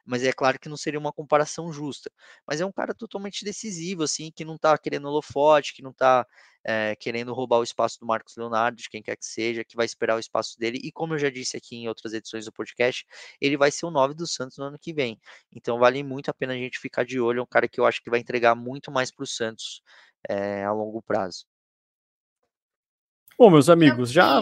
Mas é claro que não seria uma comparação justa. Mas é um cara totalmente decisivo, assim, que não tá querendo holofote, que não tá é, querendo roubar o espaço do Marcos Leonardo, de quem quer que seja, que vai esperar o espaço dele. E como eu já disse aqui em outras edições do podcast, ele vai ser o 9 do Santos no ano que vem. Então vale muito a pena a gente ficar de olho. É um cara que eu acho que vai entregar muito mais para o Santos é, a longo prazo. Bom, meus amigos, já.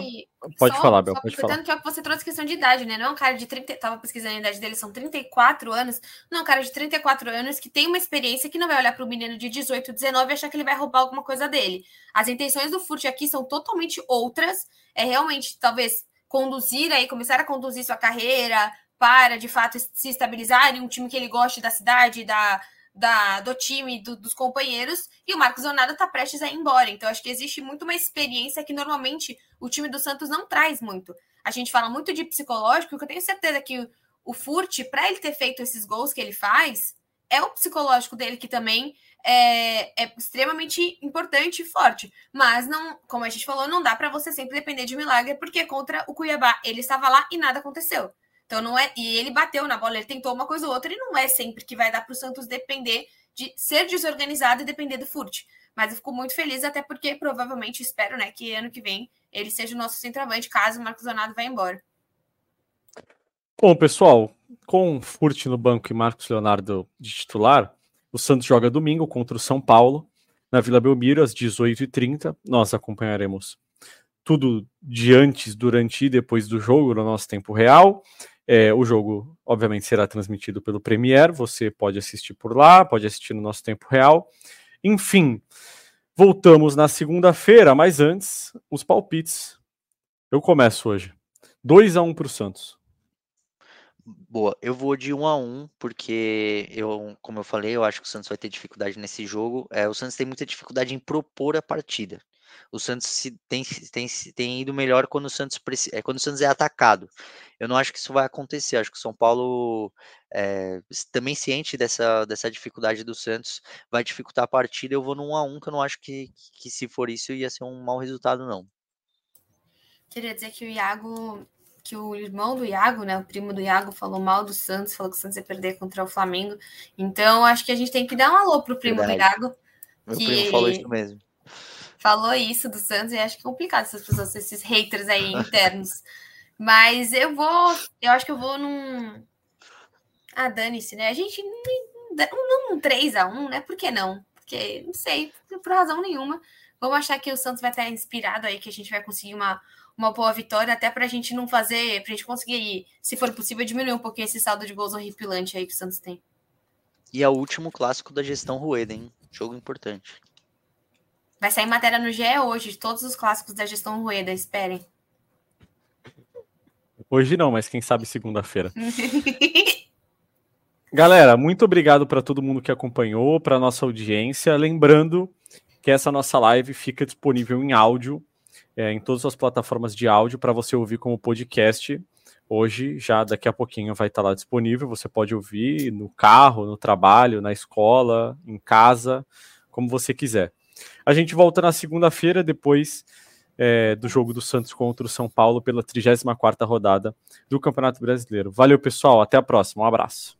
Pode só, falar, Bel, pode falar. que é você trouxe questão de idade, né? Não é um cara de 30. Tava pesquisando a idade dele, são 34 anos. Não, é um cara de 34 anos que tem uma experiência que não vai olhar para o menino de 18, 19 e achar que ele vai roubar alguma coisa dele. As intenções do Furt aqui são totalmente outras. É realmente, talvez, conduzir aí, começar a conduzir sua carreira para, de fato, se estabilizar em um time que ele goste da cidade, da da, do time, do, dos companheiros, e o Marcos Leonardo está prestes a ir embora. Então, acho que existe muito uma experiência que normalmente o time do Santos não traz muito. a gente fala muito de psicológico, que eu tenho certeza que o Furt, para ele ter feito esses gols que ele faz, é o psicológico dele que também é, é, extremamente importante e forte. Mas não, como a gente falou, não dá para você sempre depender de milagre, porque contra o Cuiabá ele estava lá e nada aconteceu. Então não é. E ele bateu na bola, ele tentou uma coisa ou outra, e não é sempre que vai dar para o Santos depender de ser desorganizado e depender do Furt. Mas eu fico muito feliz, até porque provavelmente espero, né, que ano que vem ele seja o nosso centroavante, caso o Marcos Leonardo vá embora. Bom, pessoal, com Furt no banco e Marcos Leonardo de titular, o Santos joga domingo contra o São Paulo, na Vila Belmiro, às 18h30. Nós acompanharemos tudo de antes, durante e depois do jogo no nosso tempo real. É, o jogo, obviamente, será transmitido pelo Premier. Você pode assistir por lá, pode assistir no nosso tempo real. Enfim, voltamos na segunda-feira, mas antes, os palpites. Eu começo hoje. 2 a 1 para o Santos. Boa, eu vou de 1 a 1 porque eu, como eu falei, eu acho que o Santos vai ter dificuldade nesse jogo. É, o Santos tem muita dificuldade em propor a partida. O Santos se, tem, tem, tem ido melhor quando o Santos é quando o Santos é atacado. Eu não acho que isso vai acontecer. Acho que o São Paulo é, também ciente dessa, dessa dificuldade do Santos vai dificultar a partida. Eu vou no 1 a 1 que eu não acho que, que se for isso ia ser um mau resultado não. Queria dizer que o Iago que o irmão do Iago, né, o primo do Iago, falou mal do Santos, falou que o Santos ia perder contra o Flamengo. Então, acho que a gente tem que dar um alô pro primo Verdade. do Iago. Meu que... primo falou isso mesmo falou isso do Santos e acho que é complicado essas pessoas, esses haters aí internos. Mas eu vou, eu acho que eu vou num. Ah, dane-se, né? A gente não um 3x1, né? Por que não? Porque, não sei, por razão nenhuma. Vamos achar que o Santos vai estar inspirado aí, que a gente vai conseguir uma, uma boa vitória, até para a gente não fazer, para a gente conseguir, se for possível, diminuir um pouquinho esse saldo de gols horripilante aí que o Santos tem. E é o último clássico da gestão Rueda, hein? Jogo importante. Vai sair matéria no GE hoje, de todos os clássicos da gestão Rueda, esperem. Hoje não, mas quem sabe segunda-feira. [laughs] Galera, muito obrigado para todo mundo que acompanhou, para nossa audiência. Lembrando que essa nossa live fica disponível em áudio, é, em todas as plataformas de áudio, para você ouvir como podcast. Hoje, já daqui a pouquinho, vai estar lá disponível. Você pode ouvir no carro, no trabalho, na escola, em casa, como você quiser. A gente volta na segunda-feira, depois é, do jogo do Santos contra o São Paulo, pela 34 rodada do Campeonato Brasileiro. Valeu, pessoal. Até a próxima. Um abraço.